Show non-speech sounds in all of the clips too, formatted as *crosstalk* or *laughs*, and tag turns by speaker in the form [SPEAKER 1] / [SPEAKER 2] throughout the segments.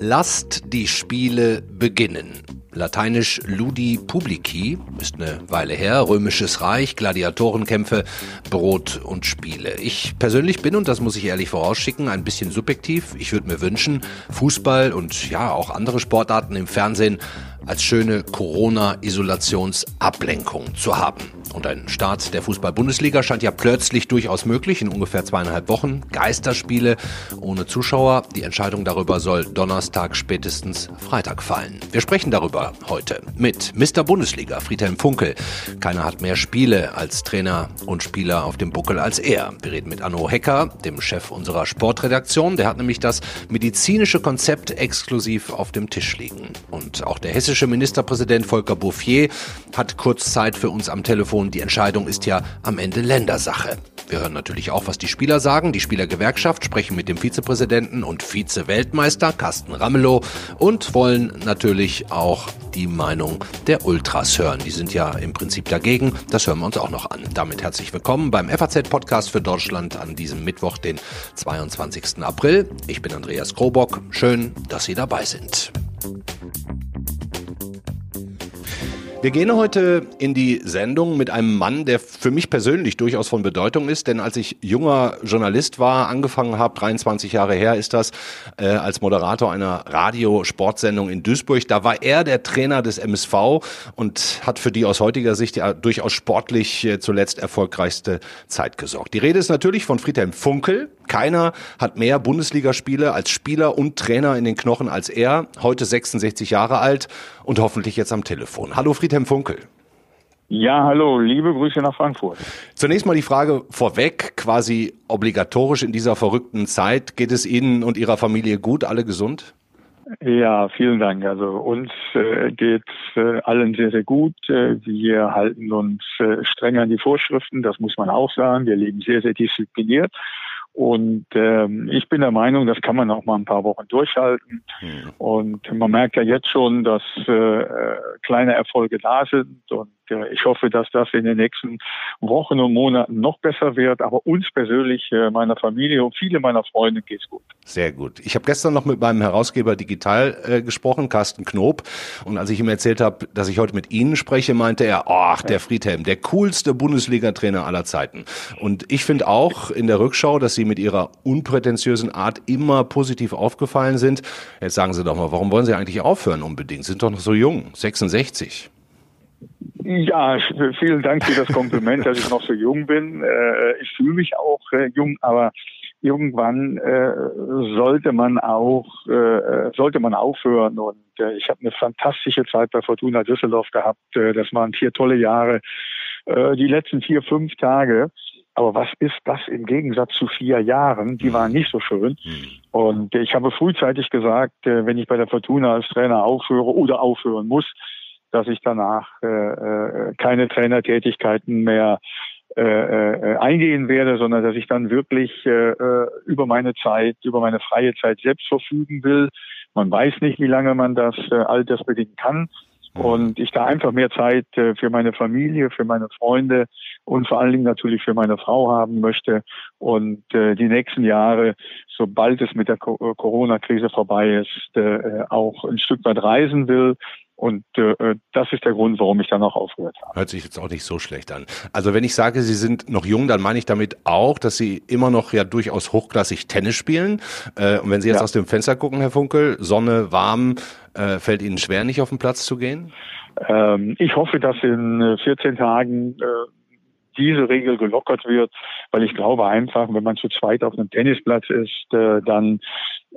[SPEAKER 1] Lasst die Spiele beginnen. Lateinisch Ludi Publici ist eine Weile her, römisches Reich, Gladiatorenkämpfe, Brot und Spiele. Ich persönlich bin, und das muss ich ehrlich vorausschicken, ein bisschen subjektiv. Ich würde mir wünschen, Fußball und ja auch andere Sportarten im Fernsehen als schöne Corona-Isolationsablenkung zu haben. Und ein Start der Fußball-Bundesliga scheint ja plötzlich durchaus möglich in ungefähr zweieinhalb Wochen. Geisterspiele ohne Zuschauer. Die Entscheidung darüber soll Donnerstag spätestens Freitag fallen. Wir sprechen darüber heute mit Mr. Bundesliga Friedhelm Funkel. Keiner hat mehr Spiele als Trainer und Spieler auf dem Buckel als er. Wir reden mit Anno Hecker, dem Chef unserer Sportredaktion. Der hat nämlich das medizinische Konzept exklusiv auf dem Tisch liegen. Und auch der hessische Ministerpräsident Volker Bouffier hat kurz Zeit für uns am Telefon und die Entscheidung ist ja am Ende Ländersache. Wir hören natürlich auch, was die Spieler sagen. Die Spielergewerkschaft sprechen mit dem Vizepräsidenten und Vize-Weltmeister Carsten Ramelow und wollen natürlich auch die Meinung der Ultras hören. Die sind ja im Prinzip dagegen. Das hören wir uns auch noch an. Damit herzlich willkommen beim FAZ-Podcast für Deutschland an diesem Mittwoch, den 22. April. Ich bin Andreas Krobock. Schön, dass Sie dabei sind. Wir gehen heute in die Sendung mit einem Mann, der für mich persönlich durchaus von Bedeutung ist, denn als ich junger Journalist war, angefangen habe, 23 Jahre her ist das, äh, als Moderator einer Radio-Sportsendung in Duisburg, da war er der Trainer des MSV und hat für die aus heutiger Sicht ja durchaus sportlich äh, zuletzt erfolgreichste Zeit gesorgt. Die Rede ist natürlich von Friedhelm Funkel. Keiner hat mehr Bundesligaspiele als Spieler und Trainer in den Knochen als er, heute 66 Jahre alt und hoffentlich jetzt am Telefon. Hallo Friedhelm Funkel.
[SPEAKER 2] Ja, hallo, liebe Grüße nach Frankfurt.
[SPEAKER 1] Zunächst mal die Frage vorweg, quasi obligatorisch in dieser verrückten Zeit. Geht es Ihnen und Ihrer Familie gut, alle gesund?
[SPEAKER 2] Ja, vielen Dank. Also uns äh, geht äh, allen sehr, sehr gut. Äh, wir halten uns äh, streng an die Vorschriften, das muss man auch sagen. Wir leben sehr, sehr diszipliniert. Und ähm, ich bin der Meinung, das kann man auch mal ein paar Wochen durchhalten. Mhm. Und man merkt ja jetzt schon, dass äh, kleine Erfolge da sind. Und äh, ich hoffe, dass das in den nächsten Wochen und Monaten noch besser wird. Aber uns persönlich, äh, meiner Familie und viele meiner Freunde geht's gut.
[SPEAKER 1] Sehr gut. Ich habe gestern noch mit meinem Herausgeber Digital äh, gesprochen, Carsten Knob. Und als ich ihm erzählt habe, dass ich heute mit Ihnen spreche, meinte er, ach, der Friedhelm, der coolste Bundesliga-Trainer aller Zeiten. Und ich finde auch in der Rückschau, dass Sie mit Ihrer unprätentiösen Art immer positiv aufgefallen sind. Jetzt sagen Sie doch mal, warum wollen Sie eigentlich aufhören unbedingt? Sind doch noch so jung, 66.
[SPEAKER 2] Ja, vielen Dank für das Kompliment, dass ich noch so jung bin. Äh, ich fühle mich auch äh, jung, aber irgendwann äh, sollte man auch sollte man aufhören und ich habe eine fantastische Zeit bei Fortuna Düsseldorf gehabt. das waren vier tolle Jahre. die letzten vier fünf Tage. Aber was ist das im Gegensatz zu vier Jahren? Die waren nicht so schön. Hm. Und ich habe frühzeitig gesagt, wenn ich bei der Fortuna als Trainer aufhöre oder aufhören muss, dass ich danach äh, äh, keine Trainertätigkeiten mehr äh, äh, eingehen werde, sondern dass ich dann wirklich äh, äh, über meine Zeit, über meine freie Zeit selbst verfügen will. Man weiß nicht, wie lange man das äh, altersbedingt kann. Mhm. Und ich da einfach mehr Zeit äh, für meine Familie, für meine Freunde und vor allen Dingen natürlich für meine Frau haben möchte. Und äh, die nächsten Jahre, sobald es mit der Corona-Krise vorbei ist, äh, auch ein Stück weit reisen will und äh, das ist der Grund, warum ich dann auch aufgehört habe.
[SPEAKER 1] Hört sich jetzt auch nicht so schlecht an. Also wenn ich sage, Sie sind noch jung, dann meine ich damit auch, dass Sie immer noch ja durchaus hochklassig Tennis spielen. Äh, und wenn Sie jetzt ja. aus dem Fenster gucken, Herr Funkel, Sonne, warm, äh, fällt Ihnen schwer, nicht auf den Platz zu gehen?
[SPEAKER 2] Ähm, ich hoffe, dass in 14 äh, Tagen äh, diese Regel gelockert wird, weil ich glaube einfach, wenn man zu zweit auf einem Tennisplatz ist, äh, dann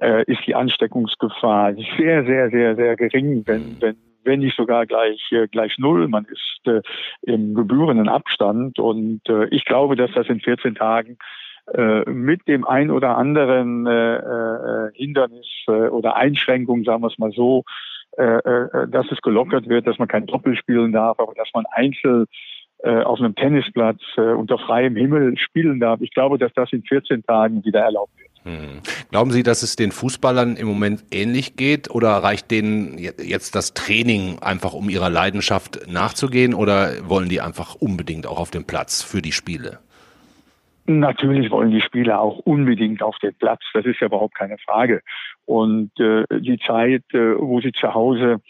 [SPEAKER 2] äh, ist die Ansteckungsgefahr sehr, sehr, sehr, sehr gering, wenn, wenn wenn nicht sogar gleich äh, gleich null. Man ist äh, im gebührenden Abstand und äh, ich glaube, dass das in 14 Tagen äh, mit dem ein oder anderen äh, äh, Hindernis äh, oder Einschränkung, sagen wir es mal so, äh, äh, dass es gelockert wird, dass man kein Doppel spielen darf, aber dass man einzeln äh, auf einem Tennisplatz äh, unter freiem Himmel spielen darf. Ich glaube, dass das in 14 Tagen wieder erlaubt wird.
[SPEAKER 1] Hm. Glauben Sie, dass es den Fußballern im Moment ähnlich geht oder reicht denen jetzt das Training einfach, um ihrer Leidenschaft nachzugehen oder wollen die einfach unbedingt auch auf den Platz für die Spiele?
[SPEAKER 2] Natürlich wollen die Spieler auch unbedingt auf den Platz, das ist ja überhaupt keine Frage. Und äh, die Zeit, äh, wo sie zu Hause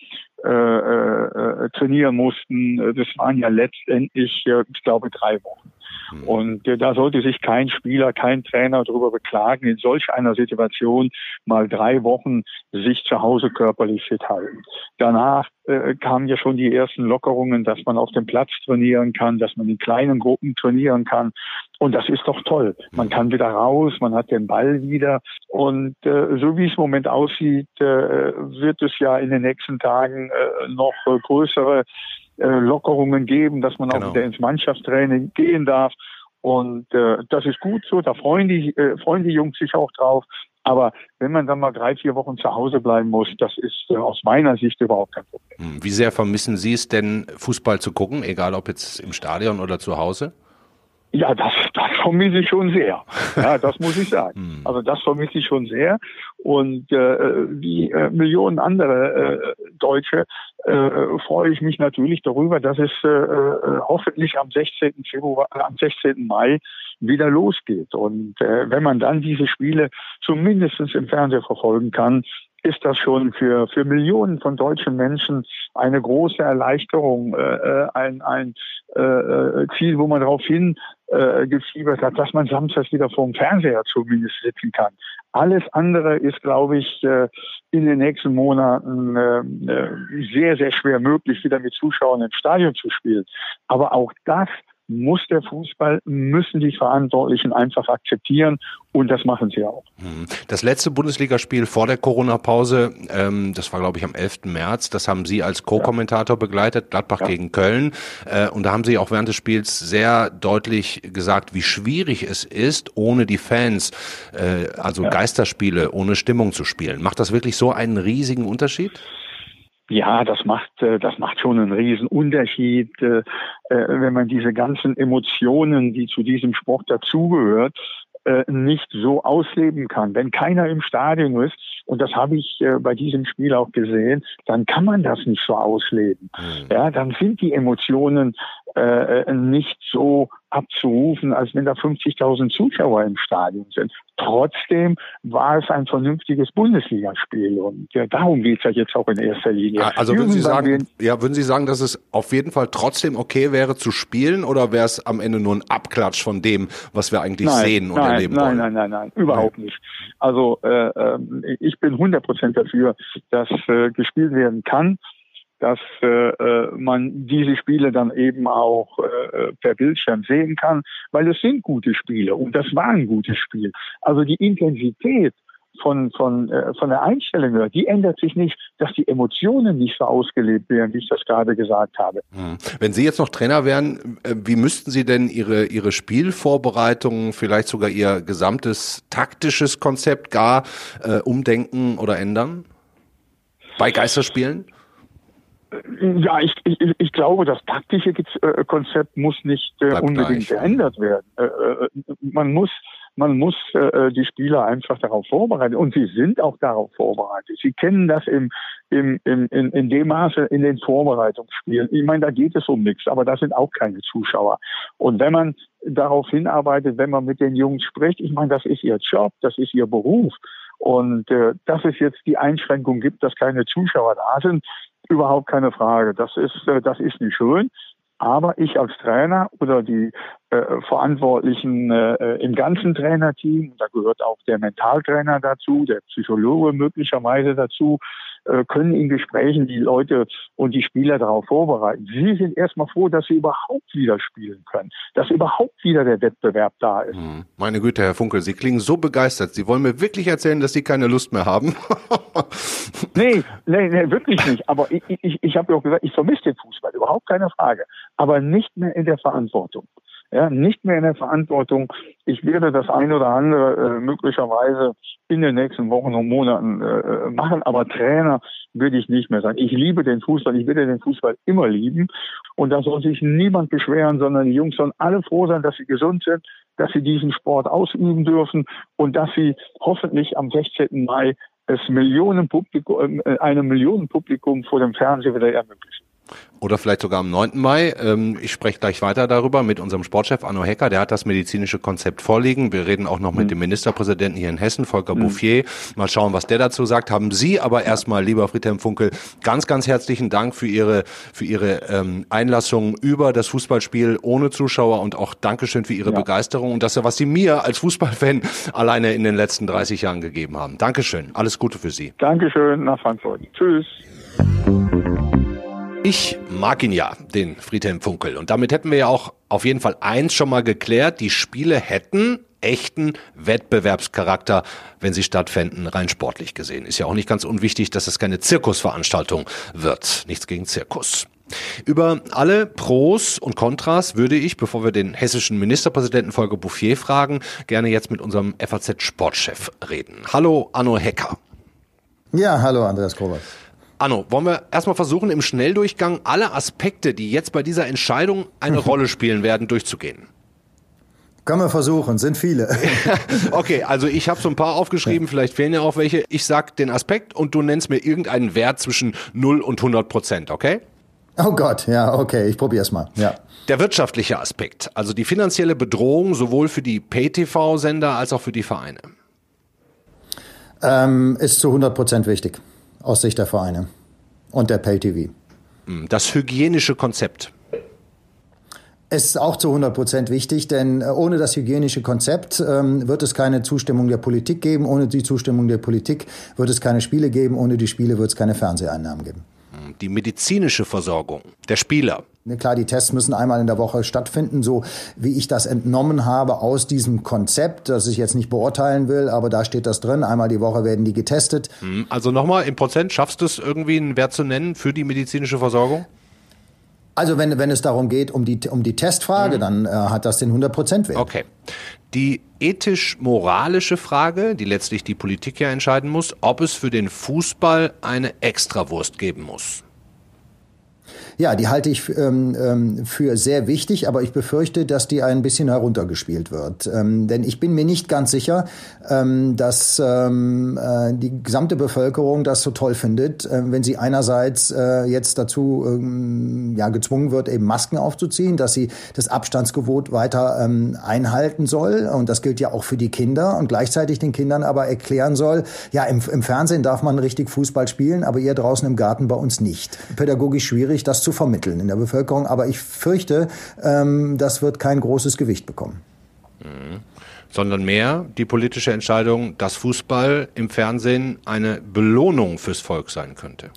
[SPEAKER 2] äh, äh, trainieren mussten, äh, das waren ja letztendlich, äh, ich glaube, drei Wochen. Mhm. Und äh, da sollte sich kein Spieler, kein Trainer darüber beklagen, in solch einer Situation mal drei Wochen sich zu Hause körperlich fit halten. Danach äh, kamen ja schon die ersten Lockerungen, dass man auf dem Platz trainieren kann, dass man in kleinen Gruppen trainieren kann. Und das ist doch toll. Man mhm. kann wieder raus, man hat den Ball wieder. Und äh, so wie es im Moment aussieht, äh, wird es ja in den nächsten Tagen äh, noch äh, größere äh, Lockerungen geben, dass man genau. auch wieder ins Mannschaftstraining gehen darf. Und äh, das ist gut so, da freuen die, äh, freuen die Jungs sich auch drauf. Aber wenn man dann mal drei, vier Wochen zu Hause bleiben muss, das ist äh, aus meiner Sicht überhaupt kein Problem.
[SPEAKER 1] Hm, wie sehr vermissen Sie es denn, Fußball zu gucken, egal ob jetzt im Stadion oder zu Hause?
[SPEAKER 2] Ja, das, das vermisse ich schon sehr. *laughs* Ja, das muss ich sagen. Hm. Also das vermisse ich schon sehr. Und äh, wie äh, Millionen andere äh, Deutsche äh, freue ich mich natürlich darüber, dass es äh, äh hoffentlich am 16. Februar, äh, am 16. Mai wieder losgeht. Und äh, wenn man dann diese Spiele zumindest im Fernsehen verfolgen kann, ist das schon für, für Millionen von deutschen Menschen eine große Erleichterung, äh, äh ein, ein äh, äh, Ziel, wo man darauf hin äh, gefiebert hat, dass man samstags wieder vor dem Fernseher zumindest sitzen kann. Alles andere ist, glaube ich, äh, in den nächsten Monaten äh, äh sehr, sehr schwer möglich, wieder mit Zuschauern im Stadion zu spielen. Aber auch das muss der Fußball, müssen die Verantwortlichen einfach akzeptieren und das machen sie auch.
[SPEAKER 1] Hm. Das letzte Bundesligaspiel vor der Corona-Pause, ähm, das war glaube ich am 11. März, das haben Sie als Co-Kommentator ja. begleitet, Gladbach ja. gegen Köln äh, und da haben Sie auch während des Spiels sehr deutlich gesagt, wie schwierig es ist, ohne die Fans, äh, also ja. Geisterspiele, ohne Stimmung zu spielen. Macht das wirklich so einen riesigen Unterschied?
[SPEAKER 2] Ja, das macht, äh, das macht schon einen riesen Unterschied, äh, äh, wenn man diese ganzen Emotionen, die zu diesem Sport dazugehört, nicht so ausleben kann. Wenn keiner im Stadion ist, und das habe ich bei diesem Spiel auch gesehen, dann kann man das nicht so ausleben. Mhm. Ja, dann sind die Emotionen nicht so abzurufen, als wenn da 50.000 Zuschauer im Stadion sind. Trotzdem war es ein vernünftiges Bundesligaspiel und ja, darum geht es ja jetzt auch in erster Linie.
[SPEAKER 1] Also würden Sie sagen, ja, würden Sie sagen, dass es auf jeden Fall trotzdem okay wäre zu spielen oder wäre es am Ende nur ein Abklatsch von dem, was wir eigentlich
[SPEAKER 2] nein,
[SPEAKER 1] sehen und
[SPEAKER 2] nein,
[SPEAKER 1] erleben
[SPEAKER 2] nein,
[SPEAKER 1] wollen?
[SPEAKER 2] Nein, nein, nein, nein, überhaupt nein. nicht. Also äh, äh, ich bin 100 Prozent dafür, dass äh, gespielt werden kann dass äh, äh, man diese Spiele dann eben auch äh, per Bildschirm sehen kann, weil es sind gute Spiele und das war ein gutes Spiel. Also die Intensität von, von, äh, von der Einstellung her, die ändert sich nicht, dass die Emotionen nicht so ausgelebt werden, wie ich das gerade gesagt habe.
[SPEAKER 1] Hm. Wenn Sie jetzt noch Trainer wären, äh, wie müssten Sie denn Ihre, Ihre Spielvorbereitungen, vielleicht sogar Ihr gesamtes taktisches Konzept gar äh, umdenken oder ändern? Bei Geisterspielen?
[SPEAKER 2] Ja, ich, ich, ich glaube, das taktische äh, Konzept muss nicht äh, unbedingt gleich. geändert werden. Äh, man muss, man muss äh, die Spieler einfach darauf vorbereiten und sie sind auch darauf vorbereitet. Sie kennen das im, im, im, in, in dem Maße in den Vorbereitungsspielen. Ich meine, da geht es um nichts, aber da sind auch keine Zuschauer. Und wenn man darauf hinarbeitet, wenn man mit den Jungs spricht, ich meine, das ist ihr Job, das ist ihr Beruf. Und äh, dass es jetzt die Einschränkung gibt, dass keine Zuschauer da sind, Überhaupt keine Frage. Das ist, äh, das ist nicht schön. Aber ich als Trainer oder die äh, Verantwortlichen äh, im ganzen Trainerteam, da gehört auch der Mentaltrainer dazu, der Psychologe möglicherweise dazu, äh, können in Gesprächen die Leute und die Spieler darauf vorbereiten. Sie sind erstmal froh, dass sie überhaupt wieder spielen können, dass überhaupt wieder der Wettbewerb da ist. Hm.
[SPEAKER 1] Meine Güte, Herr Funkel, Sie klingen so begeistert. Sie wollen mir wirklich erzählen, dass Sie keine Lust mehr haben? *laughs*
[SPEAKER 2] nee, nee, nee, wirklich nicht. Aber ich, ich, ich habe ja auch gesagt, ich vermisse den Fußball, überhaupt keine Frage. Aber nicht mehr in der Verantwortung ja, nicht mehr in der Verantwortung. Ich werde das eine oder andere äh, möglicherweise in den nächsten Wochen und Monaten äh, machen, aber Trainer würde ich nicht mehr sein. Ich liebe den Fußball, ich werde den Fußball immer lieben und da soll sich niemand beschweren, sondern die Jungs sollen alle froh sein, dass sie gesund sind, dass sie diesen Sport ausüben dürfen und dass sie hoffentlich am 16. Mai es Millionenpublikum, äh, einem Millionenpublikum vor dem Fernseher wieder ermöglichen.
[SPEAKER 1] Oder vielleicht sogar am 9. Mai. Ähm, ich spreche gleich weiter darüber mit unserem Sportchef Arno Hecker, der hat das medizinische Konzept vorliegen. Wir reden auch noch mit mhm. dem Ministerpräsidenten hier in Hessen, Volker mhm. Bouffier. Mal schauen, was der dazu sagt. Haben Sie aber erstmal, lieber Friedhelm Funkel, ganz, ganz herzlichen Dank für Ihre, für Ihre ähm, Einlassung über das Fußballspiel ohne Zuschauer und auch Dankeschön für Ihre ja. Begeisterung und das, was Sie mir als Fußballfan alleine in den letzten 30 Jahren gegeben haben. Dankeschön. Alles Gute für Sie.
[SPEAKER 2] Dankeschön nach Frankfurt. Tschüss.
[SPEAKER 1] Ich mag ihn ja, den Friedhelm Funkel. Und damit hätten wir ja auch auf jeden Fall eins schon mal geklärt. Die Spiele hätten echten Wettbewerbscharakter, wenn sie stattfänden, rein sportlich gesehen. Ist ja auch nicht ganz unwichtig, dass es keine Zirkusveranstaltung wird. Nichts gegen Zirkus. Über alle Pros und Kontras würde ich, bevor wir den hessischen Ministerpräsidenten Volker Bouffier fragen, gerne jetzt mit unserem FAZ-Sportchef reden. Hallo, Anno Hecker.
[SPEAKER 3] Ja, hallo, Andreas Kovac.
[SPEAKER 1] Anno, wollen wir erstmal versuchen, im Schnelldurchgang alle Aspekte, die jetzt bei dieser Entscheidung eine *laughs* Rolle spielen werden, durchzugehen?
[SPEAKER 3] Können wir versuchen, sind viele. *laughs*
[SPEAKER 1] okay, also ich habe so ein paar aufgeschrieben, vielleicht fehlen ja auch welche. Ich sag den Aspekt und du nennst mir irgendeinen Wert zwischen 0 und 100 Prozent, okay?
[SPEAKER 3] Oh Gott, ja, okay, ich probiere es mal. Ja.
[SPEAKER 1] Der wirtschaftliche Aspekt, also die finanzielle Bedrohung sowohl für die Pay-TV-Sender als auch für die Vereine.
[SPEAKER 3] Ähm, ist zu 100 Prozent wichtig aus Sicht der Vereine und der Pay-TV.
[SPEAKER 1] Hm, das hygienische Konzept.
[SPEAKER 3] Es ist auch zu 100 Prozent wichtig, denn äh, ohne das hygienische Konzept ähm, wird es keine Zustimmung der Politik geben. Ohne die Zustimmung der Politik wird es keine Spiele geben. Ohne die Spiele wird es keine Fernseheinnahmen geben.
[SPEAKER 1] Hm, die medizinische Versorgung der Spieler.
[SPEAKER 3] Klar, die Tests müssen einmal in der Woche stattfinden, so wie ich das entnommen habe aus diesem Konzept, das ich jetzt nicht beurteilen will, aber da steht das drin. Einmal die Woche werden die getestet.
[SPEAKER 1] Hm, also nochmal, im Prozent schaffst du es irgendwie einen Wert zu nennen für die medizinische Versorgung?
[SPEAKER 3] Also wenn, wenn es darum geht, um die, um die Testfrage, mhm. dann äh, hat das den 100% Wert.
[SPEAKER 1] Okay. Die ethisch-moralische Frage, die letztlich die Politik ja entscheiden muss, ob es für den Fußball eine Extrawurst geben muss.
[SPEAKER 3] Ja, die halte ich ähm, ähm, für sehr wichtig, aber ich befürchte, dass die ein bisschen heruntergespielt wird. Ähm, denn ich bin mir nicht ganz sicher, ähm, dass ähm, äh, die gesamte Bevölkerung das so toll findet, äh, wenn sie einerseits äh, jetzt dazu ähm, ja, gezwungen wird, eben Masken aufzuziehen, dass sie das Abstandsgebot weiter einhalten soll. Und das gilt ja auch für die Kinder und gleichzeitig den Kindern aber erklären soll, ja, im, im Fernsehen darf man richtig Fußball spielen, aber ihr draußen im Garten bei uns nicht. Pädagogisch schwierig, das zu zu vermitteln in der Bevölkerung. Aber ich fürchte, ähm, das wird kein großes Gewicht bekommen.
[SPEAKER 1] Mhm. Sondern mehr die politische Entscheidung, dass Fußball im Fernsehen eine Belohnung fürs Volk sein könnte.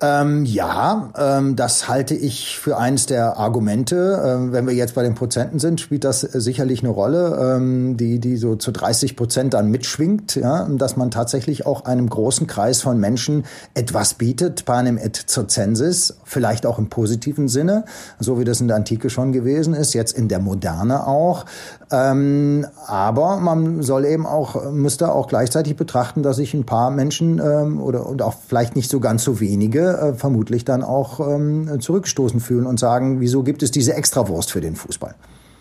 [SPEAKER 3] Ähm, ja, ähm, das halte ich für eines der Argumente. Ähm, wenn wir jetzt bei den Prozenten sind, spielt das äh, sicherlich eine Rolle, ähm, die, die so zu 30 Prozent dann mitschwingt, ja, dass man tatsächlich auch einem großen Kreis von Menschen etwas bietet, panem et circensis, vielleicht auch im positiven Sinne, so wie das in der Antike schon gewesen ist, jetzt in der Moderne auch. Ähm, aber man soll eben auch, müsste auch gleichzeitig betrachten, dass sich ein paar Menschen ähm, oder und auch vielleicht nicht so ganz so wenige äh, vermutlich dann auch ähm, zurückstoßen fühlen und sagen, wieso gibt es diese Extrawurst für den Fußball?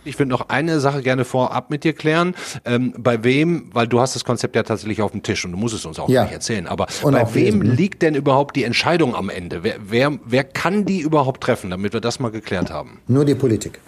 [SPEAKER 1] Ich würde noch eine Sache gerne vorab mit dir klären. Ähm, bei wem, weil du hast das Konzept ja tatsächlich auf dem Tisch und du musst es uns auch ja. gleich erzählen, aber und bei wem lesen, ne? liegt denn überhaupt die Entscheidung am Ende? Wer, wer, wer kann die überhaupt treffen, damit wir das mal geklärt haben?
[SPEAKER 3] Nur die Politik.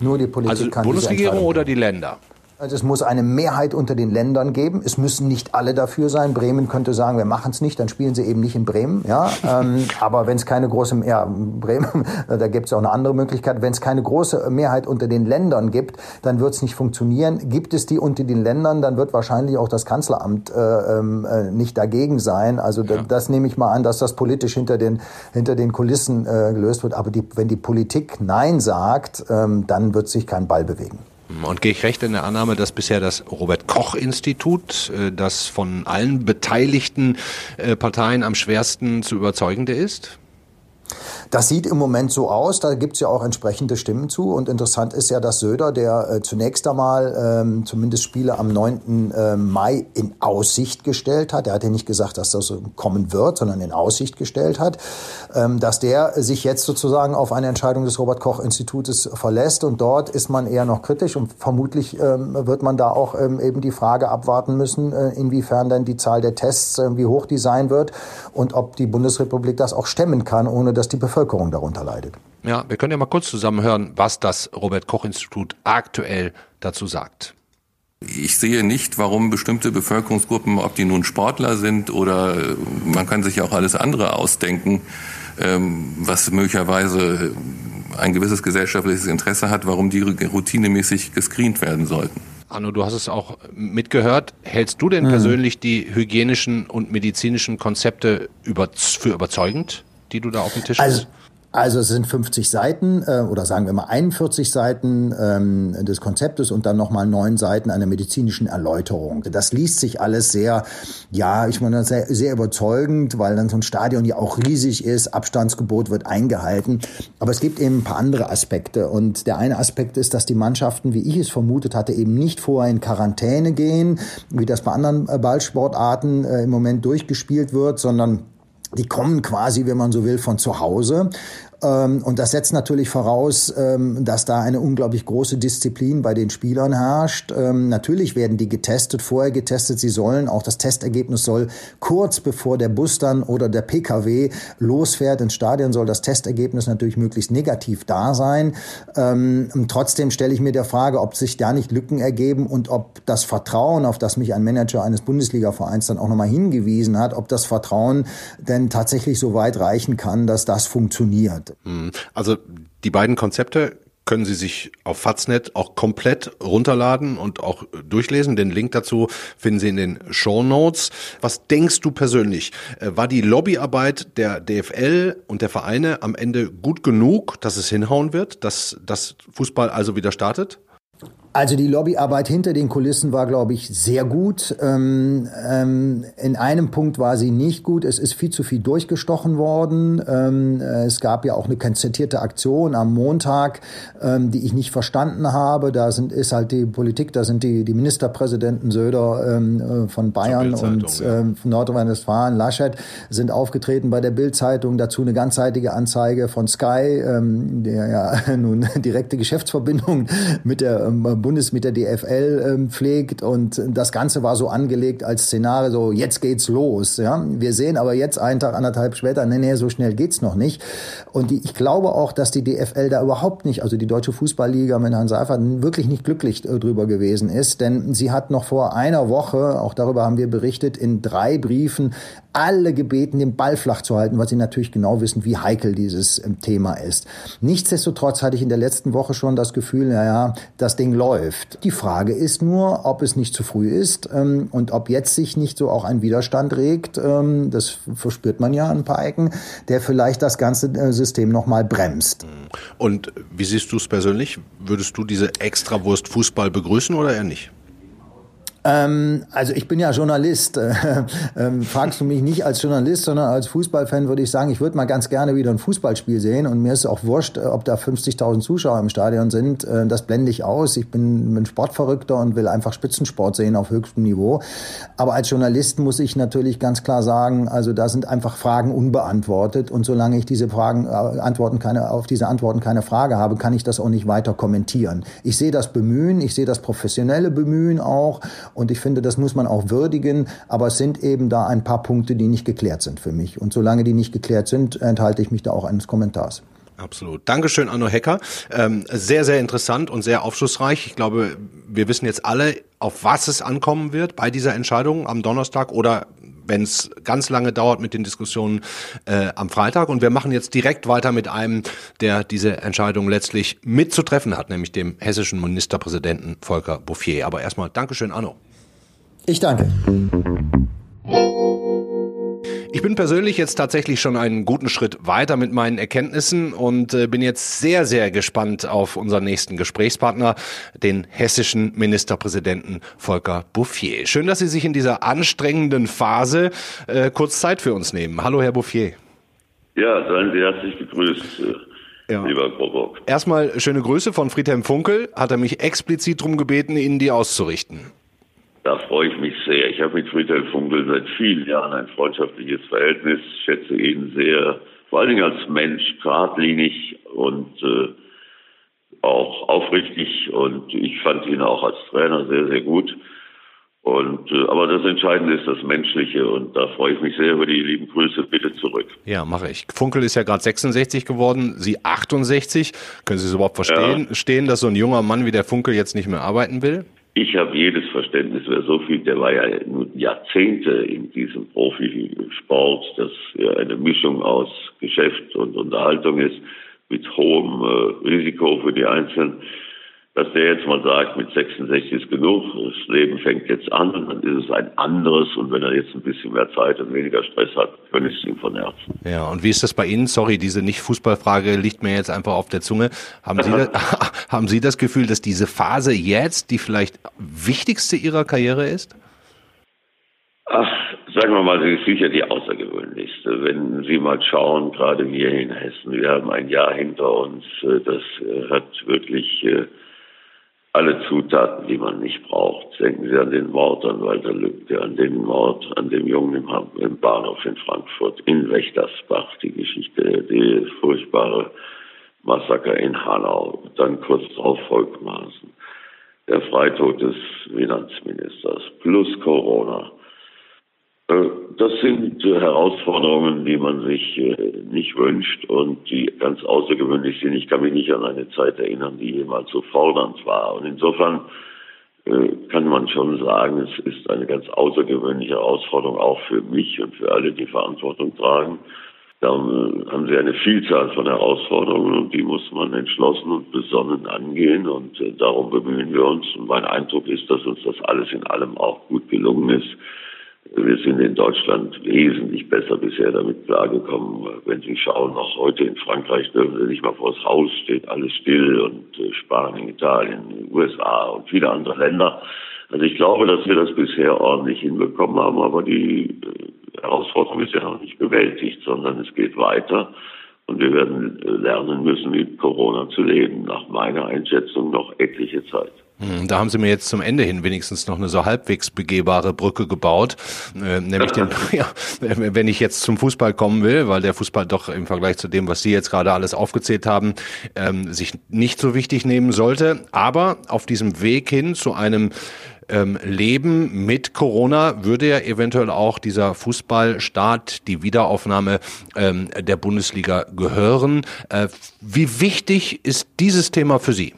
[SPEAKER 3] Nur die Politik
[SPEAKER 1] also kann Bundesregierung oder die Länder?
[SPEAKER 3] Also es muss eine Mehrheit unter den Ländern geben. Es müssen nicht alle dafür sein. Bremen könnte sagen, wir machen es nicht, dann spielen sie eben nicht in Bremen. Ja, *laughs* ähm, aber wenn es keine große, ja, Bremen, *laughs* da gibt es auch eine andere Möglichkeit. Wenn es keine große Mehrheit unter den Ländern gibt, dann wird es nicht funktionieren. Gibt es die unter den Ländern, dann wird wahrscheinlich auch das Kanzleramt äh, ähm, äh, nicht dagegen sein. Also ja. das nehme ich mal an, dass das politisch hinter den hinter den Kulissen äh, gelöst wird. Aber die, wenn die Politik Nein sagt, ähm, dann wird sich kein Ball bewegen.
[SPEAKER 1] Und gehe ich recht in der Annahme, dass bisher das Robert Koch Institut, äh, das von allen beteiligten äh, Parteien am schwersten zu überzeugende ist?
[SPEAKER 3] Das sieht im Moment so aus, da gibt es ja auch entsprechende Stimmen zu. Und interessant ist ja, dass Söder, der äh, zunächst einmal ähm, zumindest Spiele am 9. Äh, Mai in Aussicht gestellt hat, er hat ja nicht gesagt, dass das kommen wird, sondern in Aussicht gestellt hat, ähm, dass der sich jetzt sozusagen auf eine Entscheidung des Robert Koch Institutes verlässt. Und dort ist man eher noch kritisch und vermutlich ähm, wird man da auch ähm, eben die Frage abwarten müssen, äh, inwiefern denn die Zahl der Tests, wie hoch die sein wird und ob die Bundesrepublik das auch stemmen kann, ohne dass die Bevölkerung darunter leidet.
[SPEAKER 1] Ja, wir können ja mal kurz zusammen hören, was das Robert Koch Institut aktuell dazu sagt.
[SPEAKER 4] Ich sehe nicht, warum bestimmte Bevölkerungsgruppen, ob die nun Sportler sind oder äh, man kann sich auch alles andere ausdenken, ähm, was möglicherweise ein gewisses gesellschaftliches Interesse hat, warum die routinemäßig gescreent werden sollten.
[SPEAKER 1] Arno, du hast es auch mitgehört. Hältst du denn mhm. persönlich die hygienischen und medizinischen Konzepte über, für überzeugend, die du da auf dem Tisch
[SPEAKER 3] also, hast? Also es sind 50 Seiten äh, oder sagen wir mal 41 Seiten ähm, des Konzeptes und dann nochmal neun Seiten einer medizinischen Erläuterung. Das liest sich alles sehr, ja, ich meine, sehr, sehr überzeugend, weil dann so ein Stadion ja auch riesig ist, Abstandsgebot wird eingehalten. Aber es gibt eben ein paar andere Aspekte. Und der eine Aspekt ist, dass die Mannschaften, wie ich es vermutet hatte, eben nicht vorher in Quarantäne gehen, wie das bei anderen äh, Ballsportarten äh, im Moment durchgespielt wird, sondern die kommen quasi, wenn man so will, von zu Hause und das setzt natürlich voraus, ähm, dass da eine unglaublich große Disziplin bei den Spielern herrscht. Ähm, natürlich werden die getestet, vorher getestet. Sie sollen, auch das Testergebnis soll kurz bevor der Bus dann oder der PKW losfährt ins Stadion, soll das Testergebnis natürlich möglichst negativ da sein. Trotzdem stelle ich mir der Frage, ob sich da nicht Lücken ergeben und ob das Vertrauen, auf das mich ein Manager eines Bundesliga-Vereins dann auch nochmal hingewiesen hat, ob das Vertrauen denn tatsächlich so weit reichen kann, dass das funktioniert.
[SPEAKER 1] Mhm. Also die beiden Konzepte können Sie sich auf Faznet auch komplett runterladen und auch durchlesen. Den Link dazu finden Sie in den Show Notes. Was denkst du persönlich? Äh, war die Lobbyarbeit der DFL und der Vereine am Ende gut genug, dass es hinhauen wird, dass das Fußball also wieder startet?
[SPEAKER 3] Also die Lobbyarbeit hinter den Kulissen war, glaube ich, sehr gut. Ähm, ähm, in einem Punkt war sie nicht gut. Es ist viel zu viel durchgestochen worden. Ähm, es gab ja auch eine konzertierte Aktion am Montag, ähm, die ich nicht verstanden habe. Da sind, ist halt die Politik, da sind die, die Ministerpräsidenten Söder ähm, äh, von Bayern und ja. ähm, Nordrhein-Westfalen, Laschet, sind aufgetreten bei der Bildzeitung. Dazu eine ganzseitige Anzeige von Sky, der ja *laughs* nun direkte Geschäftsverbindungen mit der Bundes mit der DFL ähm, pflegt und das Ganze war so angelegt als Szenario, so jetzt geht's los. Ja, wir sehen aber jetzt einen Tag anderthalb später, nee, nee, so schnell geht's noch nicht. Und die, ich glaube auch, dass die DFL da überhaupt nicht, also die deutsche Fußballliga mit Herrn Seifert wirklich nicht glücklich äh, drüber gewesen ist, denn sie hat noch vor einer Woche, auch darüber haben wir berichtet, in drei Briefen alle gebeten, den Ball flach zu halten, weil sie natürlich genau wissen, wie heikel dieses ähm, Thema ist. Nichtsdestotrotz hatte ich in der letzten Woche schon das Gefühl, naja, das Ding läuft. Die Frage ist nur, ob es nicht zu früh ist ähm, und ob jetzt sich nicht so auch ein Widerstand regt, ähm, das verspürt man ja an ein paar Ecken, der vielleicht das ganze äh, System nochmal bremst.
[SPEAKER 1] Und wie siehst du es persönlich? Würdest du diese Extrawurst Fußball begrüßen oder eher nicht?
[SPEAKER 3] Ähm, also ich bin ja Journalist. *laughs* ähm, fragst du mich nicht als Journalist, sondern als Fußballfan würde ich sagen, ich würde mal ganz gerne wieder ein Fußballspiel sehen und mir ist auch wurscht, äh, ob da 50.000 Zuschauer im Stadion sind. Äh, das blende ich aus. Ich bin, bin Sportverrückter und will einfach Spitzensport sehen auf höchstem Niveau. Aber als Journalist muss ich natürlich ganz klar sagen, also da sind einfach Fragen unbeantwortet und solange ich diese Fragen äh, Antworten keine auf diese Antworten keine Frage habe, kann ich das auch nicht weiter kommentieren. Ich sehe das Bemühen, ich sehe das professionelle Bemühen auch und ich finde, das muss man auch würdigen. Aber es sind eben da ein paar Punkte, die nicht geklärt sind für mich. Und solange die nicht geklärt sind, enthalte ich mich da auch eines Kommentars.
[SPEAKER 1] Absolut. Dankeschön, Anno Hecker. Ähm, sehr, sehr interessant und sehr aufschlussreich. Ich glaube, wir wissen jetzt alle, auf was es ankommen wird bei dieser Entscheidung am Donnerstag oder wenn es ganz lange dauert mit den Diskussionen äh, am Freitag. Und wir machen jetzt direkt weiter mit einem, der diese Entscheidung letztlich mitzutreffen hat, nämlich dem hessischen Ministerpräsidenten Volker Bouffier. Aber erstmal Dankeschön, Anno.
[SPEAKER 3] Ich danke.
[SPEAKER 1] Ich bin persönlich jetzt tatsächlich schon einen guten Schritt weiter mit meinen Erkenntnissen und äh, bin jetzt sehr, sehr gespannt auf unseren nächsten Gesprächspartner, den hessischen Ministerpräsidenten Volker Bouffier. Schön, dass Sie sich in dieser anstrengenden Phase äh, kurz Zeit für uns nehmen. Hallo, Herr Bouffier.
[SPEAKER 5] Ja, seien Sie herzlich gegrüßt. Äh, ja. Lieber Krobock.
[SPEAKER 1] Erstmal schöne Grüße von Friedhelm Funkel. Hat er mich explizit darum gebeten, Ihnen die auszurichten.
[SPEAKER 5] Da freue ich mich sehr. Ich habe mit Friedhelm Funkel seit vielen Jahren ein freundschaftliches Verhältnis, schätze ihn sehr, vor allen Dingen als Mensch, geradlinig und äh, auch aufrichtig und ich fand ihn auch als Trainer sehr, sehr gut. Und, äh, aber das Entscheidende ist das Menschliche und da freue ich mich sehr über die lieben Grüße. Bitte zurück.
[SPEAKER 1] Ja, mache ich. Funkel ist ja gerade 66 geworden, Sie 68. Können Sie es überhaupt verstehen, ja. stehen, dass so ein junger Mann wie der Funkel jetzt nicht mehr arbeiten will?
[SPEAKER 5] Ich habe jedes Verständnis, wer so viel, der war ja Jahrzehnte in diesem Profisport, das ja eine Mischung aus Geschäft und Unterhaltung ist, mit hohem äh, Risiko für die Einzelnen dass der jetzt mal sagt, mit 66 ist genug, das Leben fängt jetzt an und dann ist es ein anderes und wenn er jetzt ein bisschen mehr Zeit und weniger Stress hat, könnte ich es ihm von Herzen.
[SPEAKER 1] Ja, und wie ist das bei Ihnen? Sorry, diese Nicht-Fußballfrage liegt mir jetzt einfach auf der Zunge. Haben Sie, das, *laughs* *laughs* haben Sie das Gefühl, dass diese Phase jetzt die vielleicht wichtigste Ihrer Karriere ist?
[SPEAKER 5] Ach, sagen wir mal, sie ist sicher die außergewöhnlichste. Wenn Sie mal schauen, gerade hier in Hessen, wir haben ein Jahr hinter uns, äh, das äh, hat wirklich äh, alle Zutaten, die man nicht braucht. Denken Sie an den Mord an Walter Lübcke, an den Mord an dem Jungen im, im Bahnhof in Frankfurt, in Wächtersbach, die Geschichte, die furchtbare Massaker in Hanau, dann kurz darauf Volkmaßen, der Freitod des Finanzministers plus Corona. Äh, das sind Herausforderungen, die man sich äh, nicht wünscht und die ganz außergewöhnlich sind. Ich kann mich nicht an eine Zeit erinnern, die jemals so fordernd war. Und insofern äh, kann man schon sagen, es ist eine ganz außergewöhnliche Herausforderung auch für mich und für alle, die Verantwortung tragen. Da haben sie eine Vielzahl von Herausforderungen und die muss man entschlossen und besonnen angehen und darum bemühen wir uns. Und mein Eindruck ist, dass uns das alles in allem auch gut gelungen ist. Wir sind in Deutschland wesentlich besser bisher damit klargekommen. Wenn Sie schauen, noch heute in Frankreich dürfen Sie nicht mal vor das Haus, steht alles still und äh, Spanien, Italien, USA und viele andere Länder. Also ich glaube, dass wir das bisher ordentlich hinbekommen haben, aber die äh, Herausforderung ist ja noch nicht bewältigt, sondern es geht weiter. Und wir werden äh, lernen müssen, mit Corona zu leben. Nach meiner Einschätzung noch etliche Zeit.
[SPEAKER 1] Hm, da haben sie mir jetzt zum Ende hin wenigstens noch eine so halbwegs begehbare Brücke gebaut, äh, nämlich den, *laughs* ja, wenn ich jetzt zum Fußball kommen will, weil der Fußball doch im Vergleich zu dem, was Sie jetzt gerade alles aufgezählt haben, ähm, sich nicht so wichtig nehmen sollte. Aber auf diesem Weg hin zu einem ähm, Leben mit Corona würde ja eventuell auch dieser Fußballstart, die Wiederaufnahme ähm, der Bundesliga gehören. Äh, wie wichtig ist dieses Thema für Sie?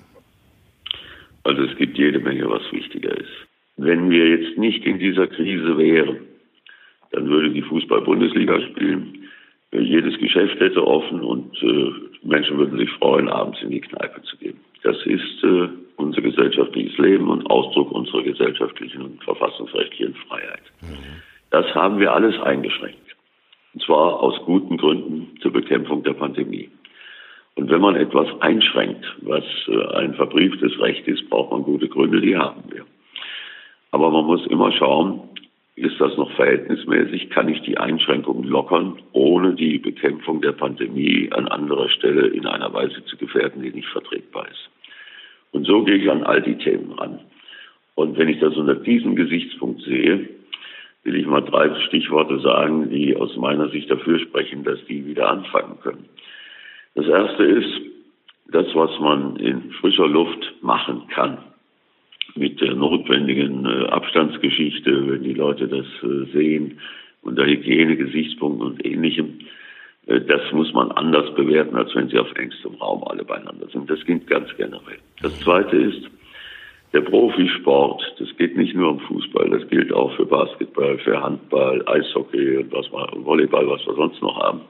[SPEAKER 5] Also es gibt jede Menge, was wichtiger ist. Wenn wir jetzt nicht in dieser Krise wären, dann würde die Fußball-Bundesliga spielen. Jedes Geschäft hätte offen und äh, Menschen würden sich freuen, abends in die Kneipe zu gehen. Das ist äh, unser gesellschaftliches Leben und Ausdruck unserer gesellschaftlichen und verfassungsrechtlichen Freiheit. Mhm. Das haben wir alles eingeschränkt. Und zwar aus guten Gründen zur Bekämpfung der Pandemie. Und wenn man etwas einschränkt, was äh, ein verbrieftes Recht ist, braucht man gute Gründe, die haben wir. Aber man muss immer schauen, ist das noch verhältnismäßig? Kann ich die Einschränkungen lockern, ohne die Bekämpfung der Pandemie an anderer Stelle in einer Weise zu gefährden, die nicht vertretbar ist? Und so gehe ich an all die Themen ran. Und wenn ich das unter diesem Gesichtspunkt sehe, will ich mal drei Stichworte sagen, die aus meiner Sicht dafür sprechen, dass die wieder anfangen können. Das erste ist, das, was man in frischer Luft machen kann, mit der notwendigen äh, Abstandsgeschichte, wenn die Leute das äh, sehen, unter Hygienegesichtspunkten und ähnlichem, äh, das muss man anders bewerten, als wenn sie auf engstem Raum alle beieinander sind. Das gilt ganz generell. Das zweite ist, der Profisport, das geht nicht nur um Fußball, das gilt auch für Basketball, für Handball, Eishockey und was wir, Volleyball, was wir sonst noch haben,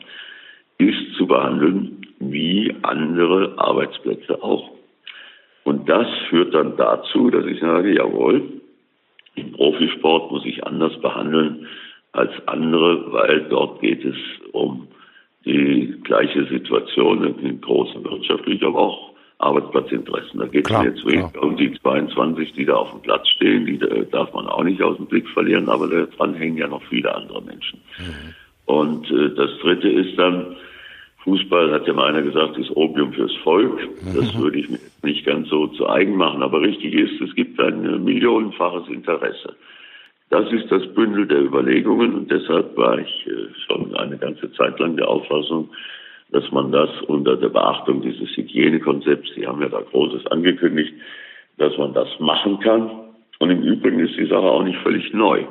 [SPEAKER 5] ist zu behandeln wie andere Arbeitsplätze auch. Und das führt dann dazu, dass ich sage, jawohl, im Profisport muss ich anders behandeln als andere, weil dort geht es um die gleiche Situation in großen wirtschaftlichen, aber auch Arbeitsplatzinteressen. Da geht es jetzt weniger um die 22, die da auf dem Platz stehen, die darf man auch nicht aus dem Blick verlieren, aber daran hängen ja noch viele andere Menschen. Mhm. Und äh, das Dritte ist dann, Fußball, hat ja mal einer gesagt, ist Opium fürs Volk. Das würde ich mir nicht ganz so zu eigen machen. Aber richtig ist, es gibt ein millionenfaches Interesse. Das ist das Bündel der Überlegungen und deshalb war ich äh, schon eine ganze Zeit lang der Auffassung, dass man das unter der Beachtung dieses Hygienekonzepts, Sie haben ja da Großes angekündigt, dass man das machen kann. Und im Übrigen ist die Sache auch nicht völlig neu.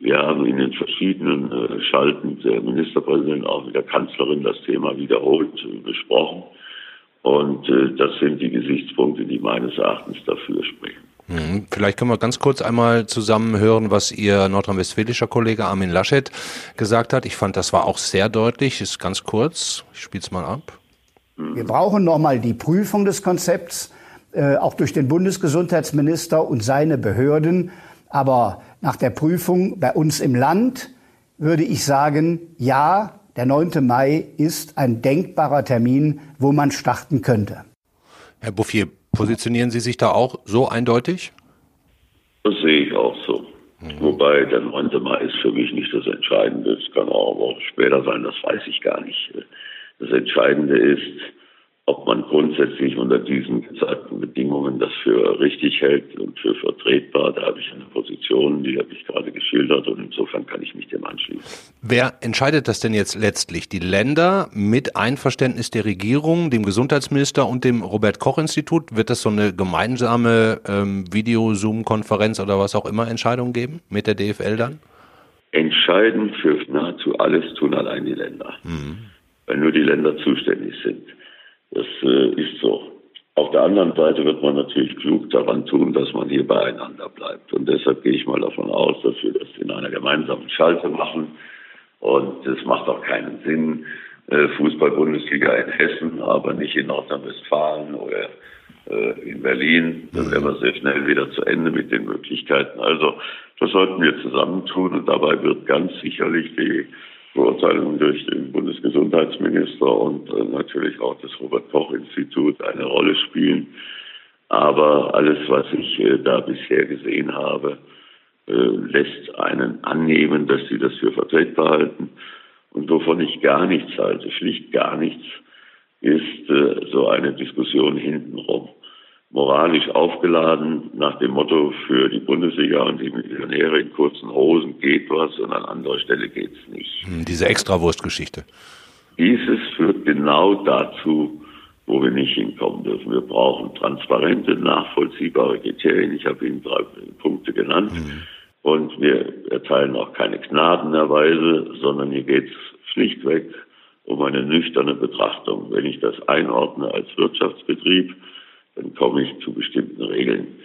[SPEAKER 5] Wir haben in den verschiedenen äh, Schalten der Ministerpräsident auch mit der Kanzlerin das Thema wiederholt äh, besprochen. Und äh, das sind die Gesichtspunkte, die meines Erachtens dafür sprechen.
[SPEAKER 1] Mhm. Vielleicht können wir ganz kurz einmal zusammen hören, was Ihr nordrhein-westfälischer Kollege Armin Laschet gesagt hat. Ich fand, das war auch sehr deutlich. Ist ganz kurz. Ich spiele es mal ab.
[SPEAKER 6] Wir brauchen nochmal die Prüfung des Konzepts, äh, auch durch den Bundesgesundheitsminister und seine Behörden. Aber nach der Prüfung bei uns im Land würde ich sagen, ja, der 9. Mai ist ein denkbarer Termin, wo man starten könnte.
[SPEAKER 1] Herr Bouffier, positionieren Sie sich da auch so eindeutig?
[SPEAKER 5] Das sehe ich auch so. Mhm. Wobei der 9. Mai ist für mich nicht das Entscheidende. Es kann auch eine Woche später sein, das weiß ich gar nicht. Das Entscheidende ist, ob man grundsätzlich unter diesen gezeigten Bedingungen das für richtig hält und für vertretbar. Da habe ich eine Position, die habe ich gerade geschildert und insofern kann ich mich dem anschließen.
[SPEAKER 1] Wer entscheidet das denn jetzt letztlich? Die Länder mit Einverständnis der Regierung, dem Gesundheitsminister und dem Robert Koch Institut? Wird das so eine gemeinsame ähm, Video-Zoom-Konferenz oder was auch immer Entscheidung geben mit der DFL dann?
[SPEAKER 5] Entscheiden für nahezu alles tun allein die Länder. Mhm. Weil nur die Länder zuständig sind. Das äh, ist so. Auf der anderen Seite wird man natürlich klug daran tun, dass man hier beieinander bleibt. Und deshalb gehe ich mal davon aus, dass wir das in einer gemeinsamen Schalte machen. Und es macht auch keinen Sinn, äh, Fußball-Bundesliga in Hessen, aber nicht in Nordrhein-Westfalen oder äh, in Berlin. Dann wären wir sehr schnell wieder zu Ende mit den Möglichkeiten. Also das sollten wir zusammentun und dabei wird ganz sicherlich die Beurteilung durch den Bundesgesundheitsminister und äh, natürlich auch das Robert-Koch-Institut eine Rolle spielen. Aber alles, was ich äh, da bisher gesehen habe, äh, lässt einen annehmen, dass sie das für vertretbar halten. Und wovon ich gar nichts halte, schlicht gar nichts, ist so eine Diskussion hintenrum moralisch aufgeladen nach dem Motto für die Bundesliga und die Millionäre in kurzen Hosen geht was und an anderer Stelle geht's nicht.
[SPEAKER 1] Hm, diese Extrawurstgeschichte.
[SPEAKER 5] Dieses führt genau dazu, wo wir nicht hinkommen dürfen. Wir brauchen transparente, nachvollziehbare Kriterien. Ich habe Ihnen drei Punkte genannt. Mhm. Und wir erteilen auch keine Gnadenerweise, sondern hier geht es schlichtweg um eine nüchterne Betrachtung. Wenn ich das einordne als Wirtschaftsbetrieb, dann komme ich zu bestimmten Regeln.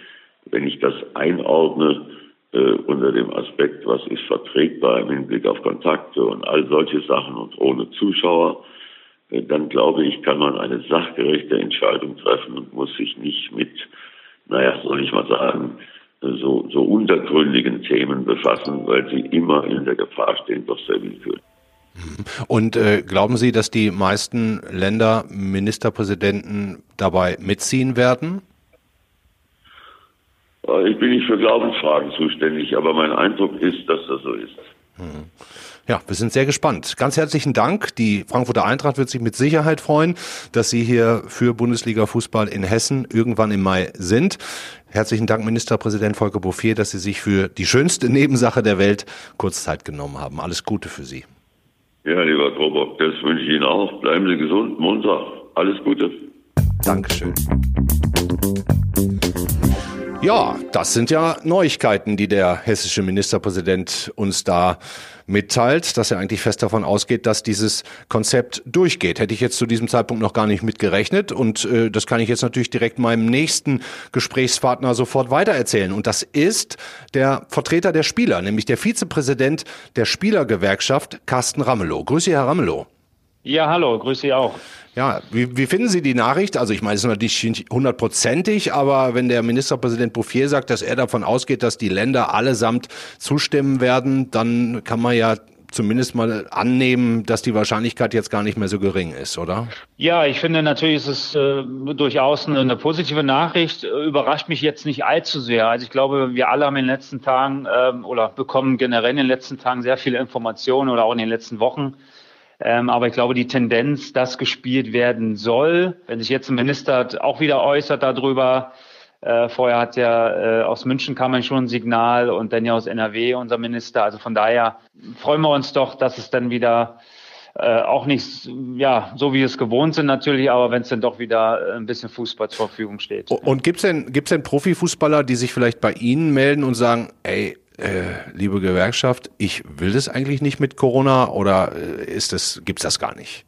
[SPEAKER 5] Wenn ich das einordne äh, unter dem Aspekt, was ist vertretbar im Hinblick auf Kontakte und all solche Sachen und ohne Zuschauer, äh, dann glaube ich, kann man eine sachgerechte Entscheidung treffen und muss sich nicht mit, naja, soll ich mal sagen, so, so untergründigen Themen befassen, weil sie immer in der Gefahr stehen, doch sehr willkürlich.
[SPEAKER 1] Und äh, glauben Sie, dass die meisten Länder Ministerpräsidenten dabei mitziehen werden?
[SPEAKER 5] Äh, ich bin nicht für Glaubensfragen zuständig, aber mein Eindruck ist, dass das so ist.
[SPEAKER 1] Hm. Ja, wir sind sehr gespannt. Ganz herzlichen Dank. Die Frankfurter Eintracht wird sich mit Sicherheit freuen, dass Sie hier für Bundesliga Fußball in Hessen irgendwann im Mai sind. Herzlichen Dank, Ministerpräsident Volker Bouffier, dass Sie sich für die schönste Nebensache der Welt kurz Zeit genommen haben. Alles Gute für Sie.
[SPEAKER 5] Ja, lieber Krobock, das wünsche ich Ihnen auch. Bleiben Sie gesund, munter. Alles Gute.
[SPEAKER 1] Dankeschön. Ja, das sind ja Neuigkeiten, die der hessische Ministerpräsident uns da mitteilt, dass er eigentlich fest davon ausgeht, dass dieses Konzept durchgeht. Hätte ich jetzt zu diesem Zeitpunkt noch gar nicht mit gerechnet und äh, das kann ich jetzt natürlich direkt meinem nächsten Gesprächspartner sofort weitererzählen. Und das ist der Vertreter der Spieler, nämlich der Vizepräsident der Spielergewerkschaft, Carsten Ramelow. Grüße, Herr Ramelow.
[SPEAKER 7] Ja, hallo, grüße Sie auch.
[SPEAKER 1] Ja, wie, wie finden Sie die Nachricht? Also ich meine, es ist natürlich nicht hundertprozentig, aber wenn der Ministerpräsident Bouffier sagt, dass er davon ausgeht, dass die Länder allesamt zustimmen werden, dann kann man ja zumindest mal annehmen, dass die Wahrscheinlichkeit jetzt gar nicht mehr so gering ist, oder?
[SPEAKER 7] Ja, ich finde natürlich ist es äh, durchaus eine, eine, positive Nachricht. Überrascht mich jetzt nicht allzu sehr. Also ich glaube, wir alle haben in den letzten Tagen ähm, oder bekommen generell in den letzten Tagen sehr viele Informationen oder auch in den letzten Wochen Ähm, aber ich glaube, die Tendenz, dass gespielt werden soll, wenn sich jetzt ein Minister auch wieder äußert darüber, äh, vorher hat ja äh, aus München kam man schon ein Signal und dann ja aus NRW unser Minister. Also von daher freuen wir uns doch, dass es dann wieder äh, auch nicht ja so wie wir es gewohnt sind natürlich, aber wenn es dann doch wieder ein bisschen Fußball zur Verfügung steht.
[SPEAKER 1] Und gibt's denn gibt's denn Profifußballer, die sich vielleicht bei Ihnen melden und sagen, ey äh, liebe Gewerkschaft, ich will das eigentlich nicht mit Corona oder äh, ist das, gibt's das gar nicht?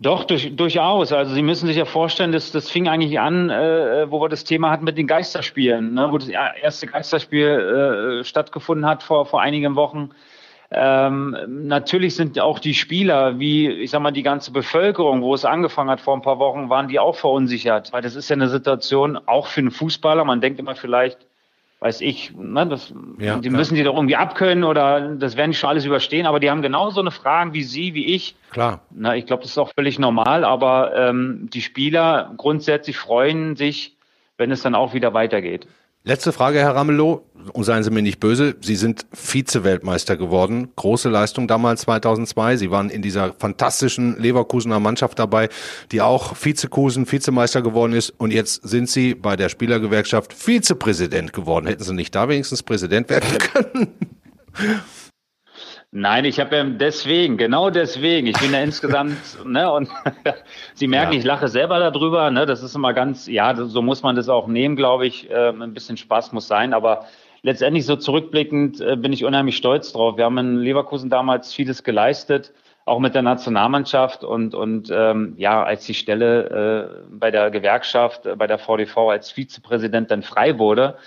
[SPEAKER 7] Doch, durch, durchaus. Also Sie müssen sich ja vorstellen, dass das fing eigentlich an, äh, wo wir das Thema hatten mit den Geisterspielen, ne? wo das erste Geisterspiel äh, stattgefunden hat vor, vor einigen Wochen. Ähm, natürlich sind auch die Spieler, wie ich sag mal, die ganze Bevölkerung, wo es angefangen hat vor ein paar Wochen, waren die auch verunsichert. Weil das ist ja eine Situation, auch für einen Fußballer, man denkt immer vielleicht, weiß ich, ne, das, ja, die müssen die doch irgendwie abkönnen oder das werden die schon alles überstehen, aber die haben genauso eine Fragen wie Sie, wie ich.
[SPEAKER 1] Klar.
[SPEAKER 7] Na, ich glaube, das ist auch völlig normal, aber ähm, die Spieler grundsätzlich freuen sich, wenn es dann auch wieder weitergeht.
[SPEAKER 1] Letzte Frage, Herr Ramelow, und seien Sie mir nicht böse, Sie sind Vize-Weltmeister geworden. Große Leistung damals 2002. Sie waren in dieser fantastischen Leverkusener Mannschaft dabei, die auch Vizekusen, Vizemeister geworden ist. Und jetzt sind Sie bei der Spielergewerkschaft Vizepräsident geworden. Hätten Sie nicht da wenigstens Präsident werden *laughs* können?
[SPEAKER 7] Nein, ich habe ja deswegen, genau deswegen. Ich bin ja insgesamt, *laughs* ne, und *laughs* Sie merken, ja. ich lache selber darüber, ne, das ist immer ganz, ja, so muss man das auch nehmen, glaube ich. Äh, ein bisschen Spaß muss sein, aber letztendlich so zurückblickend äh, bin ich unheimlich stolz drauf. Wir haben in Leverkusen damals vieles geleistet, auch mit der Nationalmannschaft und, und ähm, ja, als die Stelle äh, bei der Gewerkschaft, äh, bei der VDV als Vizepräsident dann frei wurde,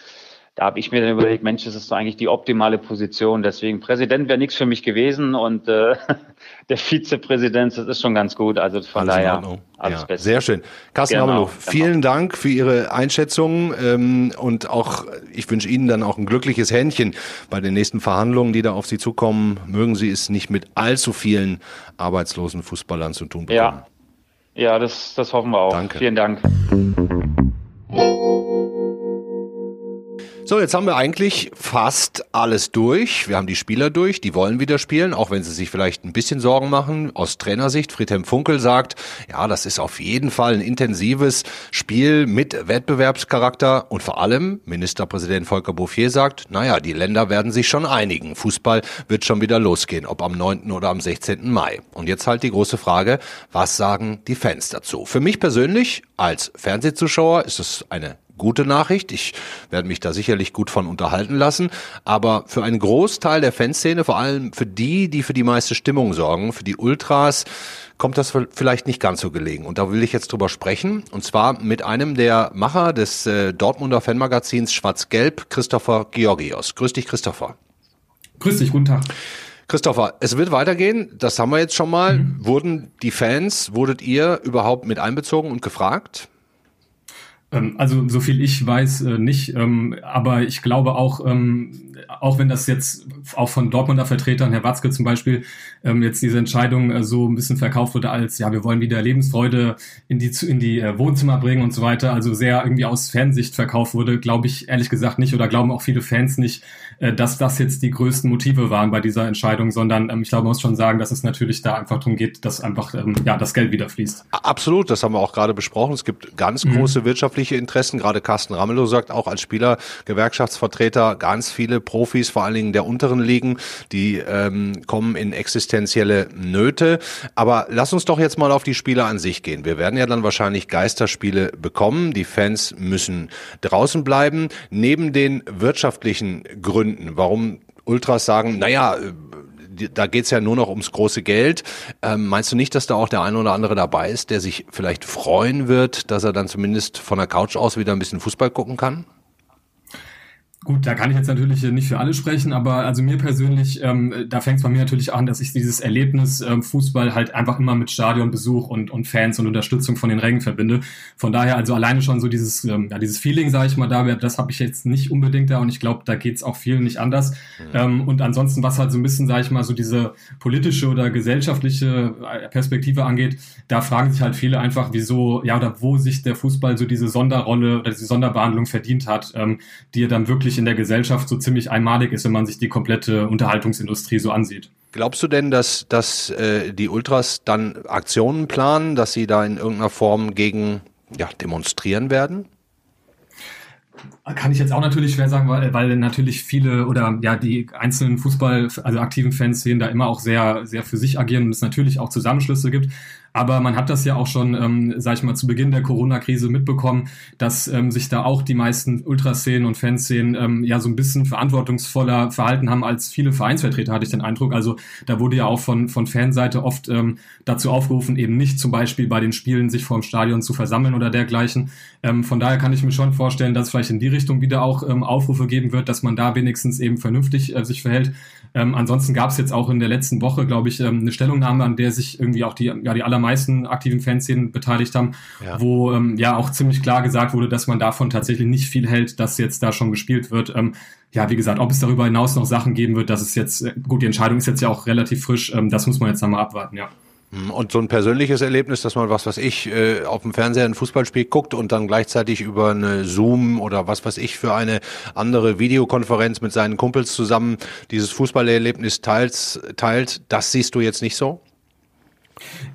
[SPEAKER 7] da habe ich mir dann überlegt, Mensch, das ist so eigentlich die optimale Position. Deswegen Präsident wäre nichts für mich gewesen und äh, *laughs* der Vizepräsident, das ist schon ganz gut. Also von alles daher
[SPEAKER 1] alles ja, Beste. Sehr schön. Carsten genau, Ramelow, genau. vielen genau. Dank für Ihre Einschätzung ähm, und auch ich wünsche Ihnen dann auch ein glückliches Händchen bei den nächsten Verhandlungen, die da auf Sie zukommen. Mögen Sie es nicht mit allzu vielen arbeitslosen Fußballern zu tun bekommen.
[SPEAKER 7] Ja, ja das, das hoffen wir auch. Danke. Vielen Dank.
[SPEAKER 1] So, jetzt haben wir eigentlich fast alles durch. Wir haben die Spieler durch, die wollen wieder spielen, auch wenn sie sich vielleicht ein bisschen Sorgen machen. Aus Trainersicht, Friedhelm Funkel sagt, ja, das ist auf jeden Fall ein intensives Spiel mit Wettbewerbscharakter und vor allem Ministerpräsident Volker Bouffier sagt, naja, die Länder werden sich schon einigen. Fußball wird schon wieder losgehen, ob am 9. oder am 16. Mai. Und jetzt halt die große Frage, was sagen die Fans dazu? Für mich persönlich als Fernsehzuschauer ist es eine gute Nachricht. Ich werde mich da sicherlich gut von unterhalten lassen. Aber für einen Großteil der Fanszene, vor allem für die, die für die meiste Stimmung sorgen, für die Ultras, kommt das vielleicht nicht ganz so gelegen. Und da will ich jetzt drüber sprechen. Und zwar mit einem der Macher des äh, Dortmunder Fanmagazins Schwarz-Gelb, Christopher Georgios. Grüß dich, Christopher.
[SPEAKER 8] Grüß dich, guten Tag.
[SPEAKER 1] Christopher, es wird weitergehen, das haben wir jetzt schon mal. Mhm. Wurden die Fans, wurdet ihr überhaupt mit einbezogen und gefragt?
[SPEAKER 8] Ähm, also so viel ich weiß äh, nicht, ähm, aber ich glaube auch, ähm, auch wenn das jetzt auch von Dortmunder Vertretern, Herr Watzke zum Beispiel, jetzt diese Entscheidung äh, so ein bisschen verkauft wurde als, ja, wir wollen wieder Lebensfreude in die, in die äh, Wohnzimmer bringen und so weiter, also sehr irgendwie aus Fansicht verkauft wurde, glaube ich ehrlich gesagt nicht oder glauben auch viele Fans nicht, dass das jetzt die größten Motive waren bei dieser Entscheidung, sondern ich glaube, man muss schon sagen, dass es natürlich da einfach darum geht, dass einfach ja das Geld wieder fließt.
[SPEAKER 1] Absolut, das haben wir auch gerade besprochen. Es gibt ganz mhm. große wirtschaftliche Interessen. Gerade Carsten Ramelow sagt auch als Spieler, Gewerkschaftsvertreter, ganz viele Profis, vor allen Dingen der unteren Ligen, die ähm, kommen in existenzielle Nöte. Aber lass uns doch jetzt mal auf die Spieler an sich gehen. Wir werden ja dann wahrscheinlich Geisterspiele bekommen. Die Fans müssen draußen bleiben. Neben den wirtschaftlichen Gründen, warum Ultras sagen, naja, da geht's ja nur noch ums große Geld. Ähm, meinst du nicht, dass da auch der eine oder andere dabei ist, der sich vielleicht freuen wird, dass er dann zumindest von der Couch aus wieder ein bisschen Fußball gucken kann?
[SPEAKER 8] Gut, da kann ich jetzt natürlich nicht für alle sprechen, aber also mir persönlich, ähm, da fängt es bei mir natürlich an, dass ich dieses Erlebnis ähm, Fußball halt einfach immer mit Stadionbesuch und, und Fans und Unterstützung von den Rängen verbinde. Von daher also alleine schon so dieses, ähm, ja, dieses Feeling, sage ich mal, da das habe ich jetzt nicht unbedingt da und ich glaube, da geht's auch vielen nicht anders. Mhm. Ähm, und ansonsten, was halt so ein bisschen, sage ich mal, so diese politische oder gesellschaftliche äh, Perspektive angeht, da fragen sich halt viele einfach, wieso, ja, oder wo sich der Fußball so diese Sonderrolle oder diese Sonderbehandlung verdient hat, ähm, die er dann wirklich wirklich in der Gesellschaft so ziemlich einmalig ist, wenn man sich die komplette Unterhaltungsindustrie so ansieht.
[SPEAKER 1] Glaubst du denn, dass, dass äh, die Ultras dann Aktionen planen, dass sie da in irgendeiner Form gegen ja, demonstrieren werden?
[SPEAKER 8] Kann ich jetzt auch natürlich schwer sagen, weil, weil natürlich viele oder ja die einzelnen Fußball, also aktiven Fans sehen da immer auch sehr, sehr für sich agieren und es natürlich auch Zusammenschlüsse gibt. Aber man hat das ja auch schon, ähm, sag ich mal, zu Beginn der Corona-Krise mitbekommen, dass ähm, sich da auch die meisten Ultraszenen und Fanszenen ähm, ja so ein bisschen verantwortungsvoller verhalten haben als viele Vereinsvertreter, hatte ich den Eindruck. Also da wurde ja auch von, von Fanseite oft ähm, dazu aufgerufen, eben nicht zum Beispiel bei den Spielen sich vor dem Stadion zu versammeln oder dergleichen. Ähm, von daher kann ich mir schon vorstellen, dass vielleicht in die Richtung wieder auch ähm, Aufrufe geben wird, dass man da wenigstens eben vernünftig äh, sich verhält. Ähm, ansonsten gab es jetzt auch in der letzten Woche, glaube ich, ähm, eine Stellungnahme, an der sich irgendwie auch die, ja, die allermeisten aktiven Fanszenen beteiligt haben, ja. wo ähm, ja auch ziemlich klar gesagt wurde, dass man davon tatsächlich nicht viel hält, dass jetzt da schon gespielt wird. Ähm, ja, wie gesagt, ob es darüber hinaus noch Sachen geben wird, das ist jetzt, äh, gut, die Entscheidung ist jetzt ja auch relativ frisch, ähm, das muss man jetzt nochmal abwarten, ja.
[SPEAKER 1] Hm, und so ein persönliches Erlebnis, dass man was was ich äh, auf dem Fernseher ein Fußballspiel guckt und dann gleichzeitig über eine Zoom oder was weiß ich für eine andere Videokonferenz mit seinen Kumpels zusammen dieses Fußballerlebnis teilt, teilt, das siehst du jetzt nicht so?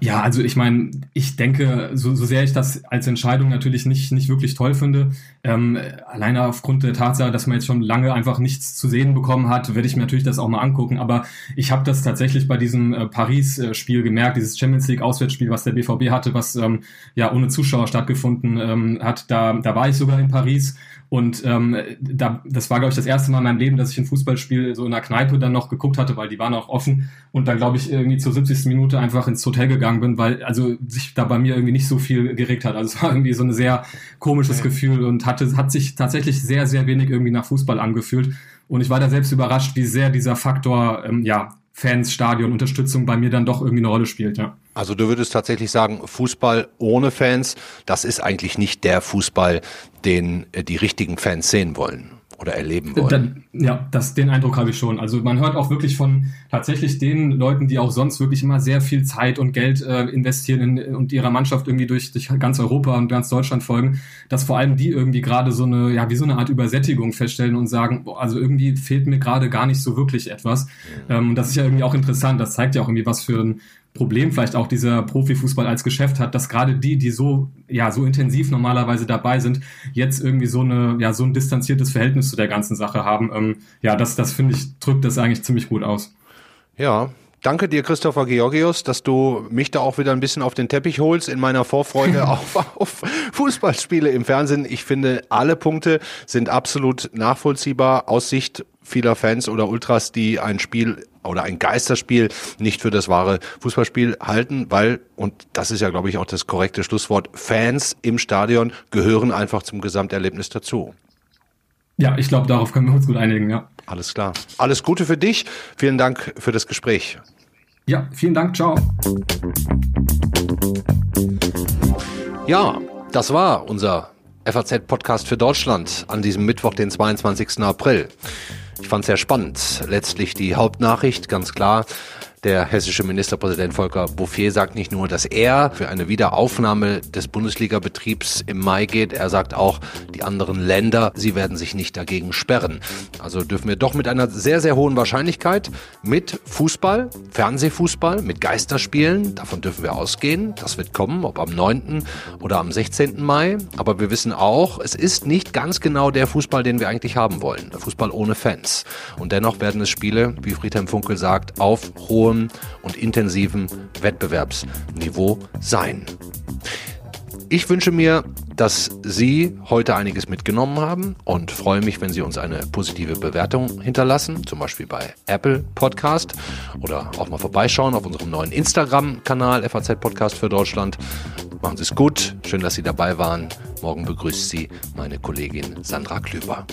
[SPEAKER 8] Ja, also ich meine, ich denke, so, so sehr ich das als Entscheidung natürlich nicht, nicht wirklich toll finde, ähm, alleine aufgrund der Tatsache, dass man jetzt schon lange einfach nichts zu sehen bekommen hat, werde ich mir natürlich das auch mal angucken. Aber ich habe das tatsächlich bei diesem äh, Paris-Spiel gemerkt, dieses Champions League-Auswärtsspiel, was der BVB hatte, was ähm, ja ohne Zuschauer stattgefunden ähm, hat. Da, da war ich sogar in Paris und ähm, da, das war, glaube ich, das erste Mal in meinem Leben, dass ich ein Fußballspiel so in einer Kneipe dann noch geguckt hatte, weil die waren auch offen und dann, glaube ich, irgendwie zur 70. Minute einfach ins Hotel gegangen bin, weil also sich da bei mir irgendwie nicht so viel geregt hat. Also es war irgendwie so ein sehr komisches okay. Gefühl und hatte, hat sich tatsächlich sehr, sehr wenig irgendwie nach Fußball angefühlt. Und ich war da selbst überrascht, wie sehr dieser Faktor, ähm, ja, Fans, Stadion, Unterstützung bei mir dann doch irgendwie eine Rolle spielt, ja.
[SPEAKER 1] Also du würdest tatsächlich sagen, Fußball ohne Fans, das ist eigentlich nicht der Fußball, den äh, die richtigen Fans sehen wollen oder erleben wollen.
[SPEAKER 8] Ja, das, den Eindruck habe ich schon. Also man hört auch wirklich von tatsächlich den Leuten, die auch sonst wirklich immer sehr viel Zeit und Geld äh, investieren in, und ihrer Mannschaft irgendwie durch, durch ganz Europa und ganz Deutschland folgen, dass vor allem die irgendwie gerade so eine, ja, wie so eine Art Übersättigung feststellen und sagen, boah, also irgendwie fehlt mir gerade gar nicht so wirklich etwas. Mhm. Ähm, das ist ja irgendwie auch interessant. Das zeigt ja auch irgendwie, was für ein Problem vielleicht auch dieser Profifußball als Geschäft hat, dass gerade die, die so, ja, so intensiv normalerweise dabei sind, jetzt irgendwie so eine, ja, so ein distanziertes Verhältnis zu der ganzen Sache haben. Ähm, ja, das, das finde ich, drückt das eigentlich ziemlich gut aus.
[SPEAKER 1] Ja, Danke dir, Christopher Georgios, dass du mich da auch wieder ein bisschen auf den Teppich holst in meiner Vorfreude *laughs* auf, auf Fußballspiele im Fernsehen. Ich finde, alle Punkte sind absolut nachvollziehbar aus Sicht vieler Fans oder Ultras, die ein Spiel oder ein Geisterspiel nicht für das wahre Fußballspiel halten, weil, und das ist ja, glaube ich, auch das korrekte Schlusswort, Fans im Stadion gehören einfach zum Gesamterlebnis dazu.
[SPEAKER 8] Ja, ich glaube, darauf können wir uns gut einigen, ja.
[SPEAKER 1] Alles klar. Alles Gute für dich. Vielen Dank für das Gespräch.
[SPEAKER 8] Ja, vielen Dank. Ciao.
[SPEAKER 1] Ja, das war unser FAZ-Podcast für Deutschland an diesem Mittwoch, den 22. April. Ich fand es sehr spannend. Letztlich die Hauptnachricht, ganz klar. Der hessische Ministerpräsident Volker Bouffier sagt nicht nur, dass er für eine Wiederaufnahme des Bundesliga-Betriebs im Mai geht, er sagt auch, die anderen Länder, sie werden sich nicht dagegen sperren. Also dürfen wir doch mit einer sehr, sehr hohen Wahrscheinlichkeit mit Fußball, Fernsehfußball, mit Geisterspielen, davon dürfen wir ausgehen. Das wird kommen, ob am 9. oder am 16. Mai. Aber wir wissen auch, es ist nicht ganz genau der Fußball, den wir eigentlich haben wollen. Der Fußball ohne Fans. Und dennoch werden es Spiele, wie Friedhelm Funkel sagt, auf hohem hohem und intensiven Wettbewerbsniveau sein. Ich wünsche mir, dass Sie heute einiges mitgenommen haben und freue mich, wenn Sie uns eine positive Bewertung hinterlassen, zum Beispiel bei Apple Podcast oder auch mal vorbeischauen auf unserem neuen Instagram-Kanal FAZ Podcast für Deutschland. Machen Sie es gut, schön, dass Sie dabei waren. Morgen begrüßt Sie meine Kollegin Sandra Klüber.